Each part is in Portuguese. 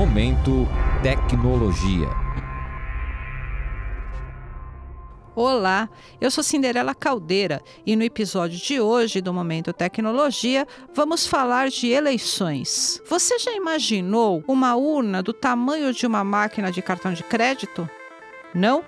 Momento Tecnologia. Olá, eu sou Cinderela Caldeira e no episódio de hoje do Momento Tecnologia vamos falar de eleições. Você já imaginou uma urna do tamanho de uma máquina de cartão de crédito? Não?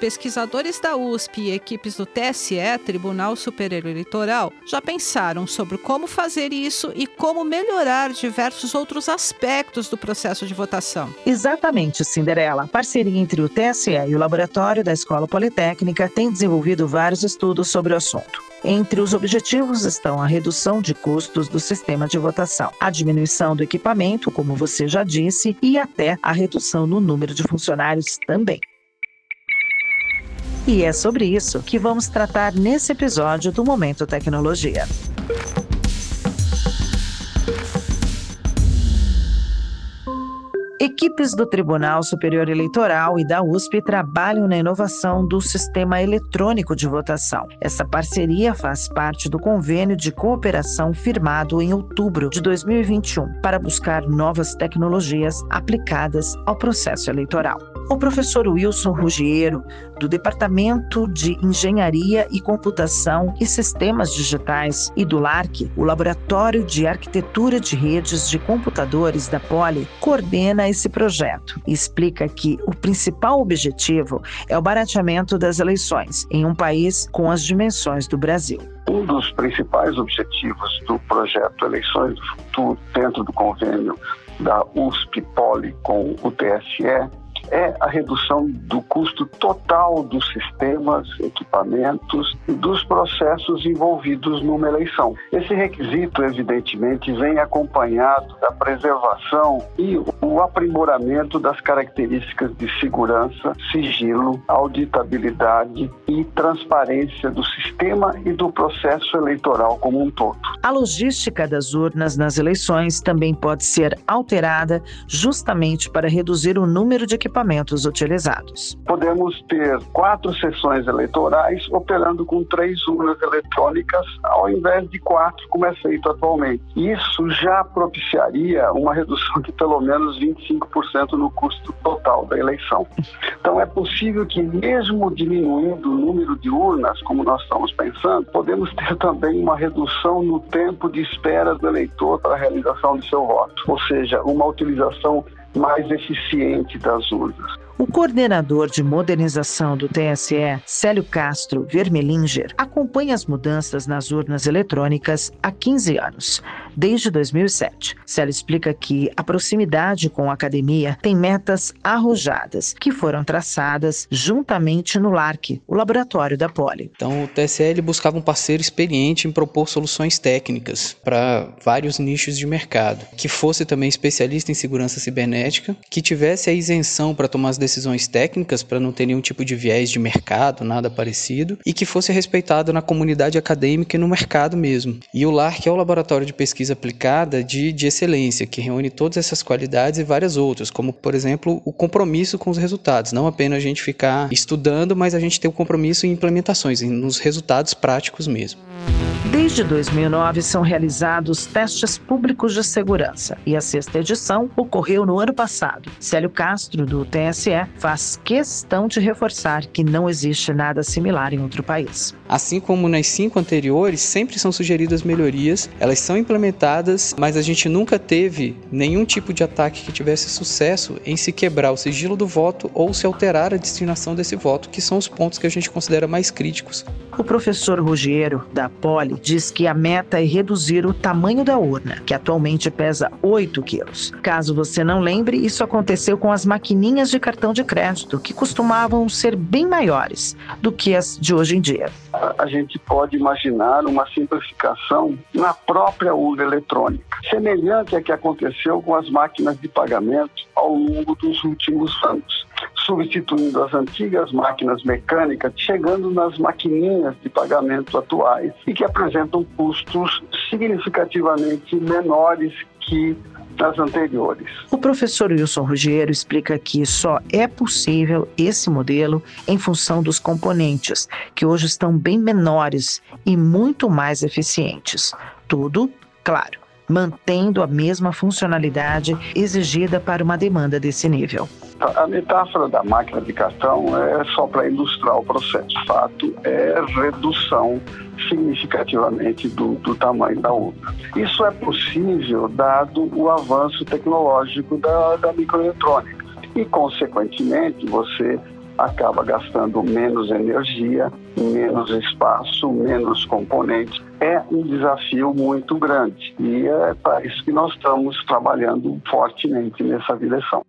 Pesquisadores da USP e equipes do TSE, Tribunal Superior Eleitoral, já pensaram sobre como fazer isso e como melhorar diversos outros aspectos do processo de votação. Exatamente, Cinderela. A parceria entre o TSE e o Laboratório da Escola Politécnica tem desenvolvido vários estudos sobre o assunto. Entre os objetivos estão a redução de custos do sistema de votação, a diminuição do equipamento, como você já disse, e até a redução no número de funcionários também. E é sobre isso que vamos tratar nesse episódio do Momento Tecnologia. Equipes do Tribunal Superior Eleitoral e da USP trabalham na inovação do sistema eletrônico de votação. Essa parceria faz parte do convênio de cooperação firmado em outubro de 2021 para buscar novas tecnologias aplicadas ao processo eleitoral. O professor Wilson Ruggiero, do Departamento de Engenharia e Computação e Sistemas Digitais, e do LARC, o Laboratório de Arquitetura de Redes de Computadores da Poli, coordena esse projeto e explica que o principal objetivo é o barateamento das eleições em um país com as dimensões do Brasil. Um dos principais objetivos do projeto Eleições do Futuro, dentro do convênio da USP Poli com o TSE, é a redução do custo total dos sistemas, equipamentos e dos processos envolvidos numa eleição. Esse requisito, evidentemente, vem acompanhado da preservação e o aprimoramento das características de segurança, sigilo, auditabilidade e transparência do sistema e do processo eleitoral como um todo. A logística das urnas nas eleições também pode ser alterada justamente para reduzir o número de equipamentos equipamentos utilizados. Podemos ter quatro sessões eleitorais operando com três urnas eletrônicas, ao invés de quatro, como é feito atualmente. Isso já propiciaria uma redução de pelo menos 25% no custo total da eleição. Então, é possível que, mesmo diminuindo o número de urnas, como nós estamos pensando, podemos ter também uma redução no tempo de espera do eleitor para a realização de seu voto, ou seja, uma utilização mais eficiente das urnas. O coordenador de modernização do TSE, Célio Castro Vermelinger, acompanha as mudanças nas urnas eletrônicas há 15 anos, desde 2007. Célio explica que a proximidade com a academia tem metas arrojadas, que foram traçadas juntamente no LARC, o laboratório da Poli. Então, o TSE ele buscava um parceiro experiente em propor soluções técnicas para vários nichos de mercado, que fosse também especialista em segurança cibernética, que tivesse a isenção para tomar as decisões técnicas para não ter nenhum tipo de viés de mercado, nada parecido, e que fosse respeitado na comunidade acadêmica e no mercado mesmo. E o LARC é o Laboratório de Pesquisa Aplicada de, de Excelência, que reúne todas essas qualidades e várias outras, como, por exemplo, o compromisso com os resultados. Não apenas a gente ficar estudando, mas a gente ter o compromisso em implementações, nos resultados práticos mesmo. Desde 2009 são realizados testes públicos de segurança e a sexta edição ocorreu no ano passado. Célio Castro, do TSE, faz questão de reforçar que não existe nada similar em outro país. Assim como nas cinco anteriores, sempre são sugeridas melhorias, elas são implementadas, mas a gente nunca teve nenhum tipo de ataque que tivesse sucesso em se quebrar o sigilo do voto ou se alterar a destinação desse voto, que são os pontos que a gente considera mais críticos. O professor Ruggiero, da Poli, diz que a meta é reduzir o tamanho da urna, que atualmente pesa 8 quilos. Caso você não lembre, isso aconteceu com as maquininhas de cartão de crédito, que costumavam ser bem maiores do que as de hoje em dia. A gente pode imaginar uma simplificação na própria urna eletrônica, semelhante à que aconteceu com as máquinas de pagamento ao longo dos últimos anos substituindo as antigas máquinas mecânicas, chegando nas maquininhas de pagamento atuais e que apresentam custos significativamente menores que das anteriores. O professor Wilson Ruggiero explica que só é possível esse modelo em função dos componentes, que hoje estão bem menores e muito mais eficientes. Tudo, claro, mantendo a mesma funcionalidade exigida para uma demanda desse nível. A metáfora da máquina de cartão é só para ilustrar o processo. O fato é redução significativamente do, do, tamanho da urna. Isso é possível dado o avanço tecnológico da, da microeletrônica e, consequentemente, você acaba gastando menos energia, menos espaço, menos componentes. É um desafio muito grande e é para isso que nós estamos trabalhando fortemente nessa direção.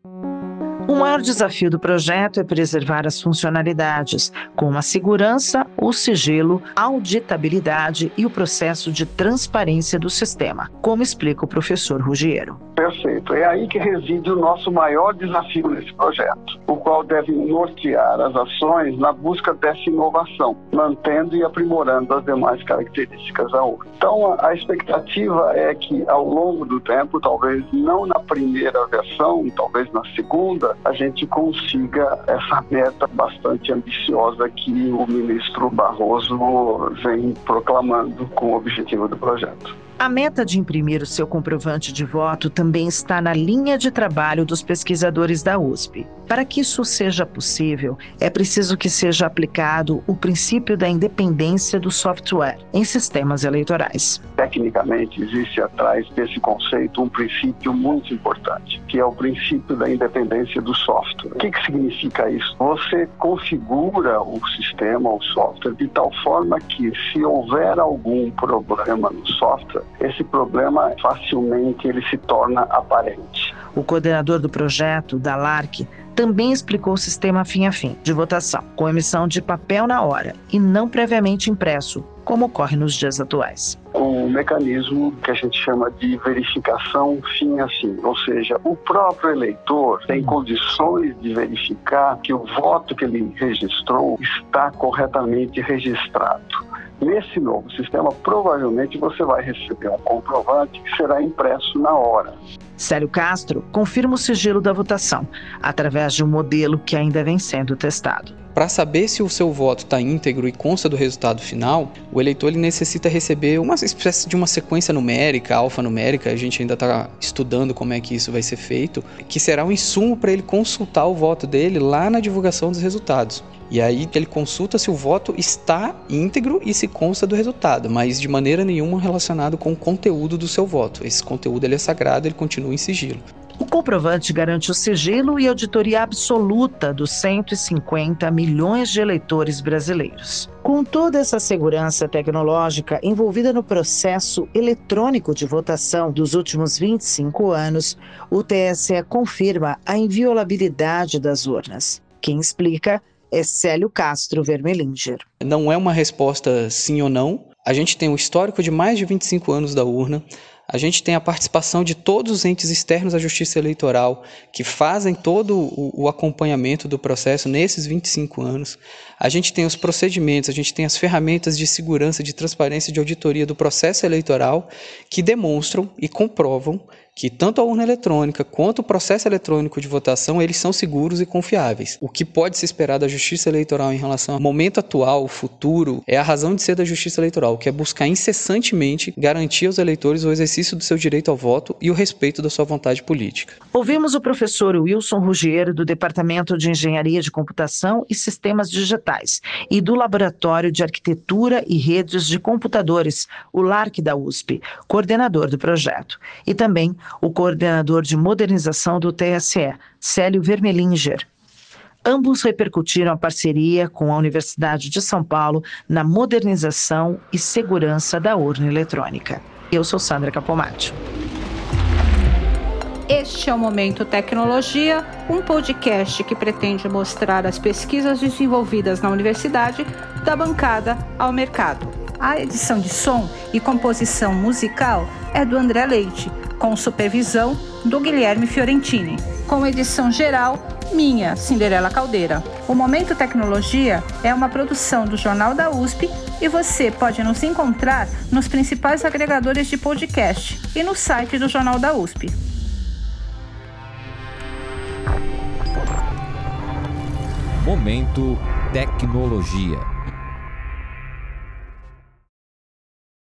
O maior desafio do projeto é preservar as funcionalidades, como a segurança, o sigilo, auditabilidade e o processo de transparência do sistema, como explica o professor Ruggiero. Perfeito. É aí que reside o nosso maior desafio nesse projeto, o qual deve nortear as ações na busca dessa inovação, mantendo e aprimorando as demais características da URSS. Então, a expectativa é que, ao longo do tempo, talvez não na primeira versão, talvez na segunda, a gente consiga essa meta bastante ambiciosa que o ministro Barroso vem proclamando com o objetivo do projeto. A meta de imprimir o seu comprovante de voto também está na linha de trabalho dos pesquisadores da USP. Para que isso seja possível, é preciso que seja aplicado o princípio da independência do software em sistemas eleitorais. Tecnicamente, existe atrás desse conceito um princípio muito importante, que é o princípio da independência do software. O que, que significa isso? Você configura o sistema, o software, de tal forma que, se houver algum problema no software, esse problema facilmente ele se torna aparente. O coordenador do projeto, da LARC, também explicou o sistema fim a fim de votação, com emissão de papel na hora e não previamente impresso, como ocorre nos dias atuais. Um mecanismo que a gente chama de verificação fim a fim, ou seja, o próprio eleitor tem condições de verificar que o voto que ele registrou está corretamente registrado. Nesse novo sistema, provavelmente você vai receber um comprovante que será impresso na hora. Célio Castro confirma o sigilo da votação através de um modelo que ainda vem sendo testado. Para saber se o seu voto está íntegro e consta do resultado final, o eleitor ele necessita receber uma espécie de uma sequência numérica, alfanumérica, a gente ainda está estudando como é que isso vai ser feito, que será um insumo para ele consultar o voto dele lá na divulgação dos resultados. E aí ele consulta se o voto está íntegro e se consta do resultado, mas de maneira nenhuma relacionado com o conteúdo do seu voto. Esse conteúdo ele é sagrado, ele continua em sigilo. O comprovante garante o sigilo e auditoria absoluta dos 150 milhões de eleitores brasileiros. Com toda essa segurança tecnológica envolvida no processo eletrônico de votação dos últimos 25 anos, o TSE confirma a inviolabilidade das urnas. Quem explica é Célio Castro Vermelinger. Não é uma resposta sim ou não. A gente tem o histórico de mais de 25 anos da urna. A gente tem a participação de todos os entes externos à justiça eleitoral que fazem todo o, acompanhamento do processo nesses 25 anos. A gente tem os procedimentos, a gente tem as ferramentas de segurança, de transparência, de auditoria do processo eleitoral que demonstram e comprovam que tanto a urna eletrônica quanto o processo eletrônico de votação eles são seguros e confiáveis. O que pode se esperar da justiça eleitoral em relação ao momento atual, futuro, é a razão de ser da justiça eleitoral, que é buscar incessantemente garantir aos eleitores o exercício do seu direito ao voto e o respeito da sua vontade política. Ouvimos o professor Wilson Ruggiero do Departamento de Engenharia de Computação e Sistemas Digitais e do Laboratório de Arquitetura e Redes de Computadores, o LARC da USP, coordenador do projeto, e também o coordenador de modernização do TSE, Célio Vermelinger. Ambos repercutiram a parceria com a Universidade de São Paulo na modernização e segurança da urna eletrônica. Eu sou Sandra Capomatti. Este é o Momento Tecnologia, um podcast que pretende mostrar as pesquisas desenvolvidas na universidade da bancada ao mercado. A edição de som e composição musical é do André Leite com supervisão do Guilherme Fiorentini, com edição geral minha, Cinderela Caldeira. O Momento Tecnologia é uma produção do Jornal da USP e você pode nos encontrar nos principais agregadores de podcast e no site do Jornal da USP. Momento Tecnologia.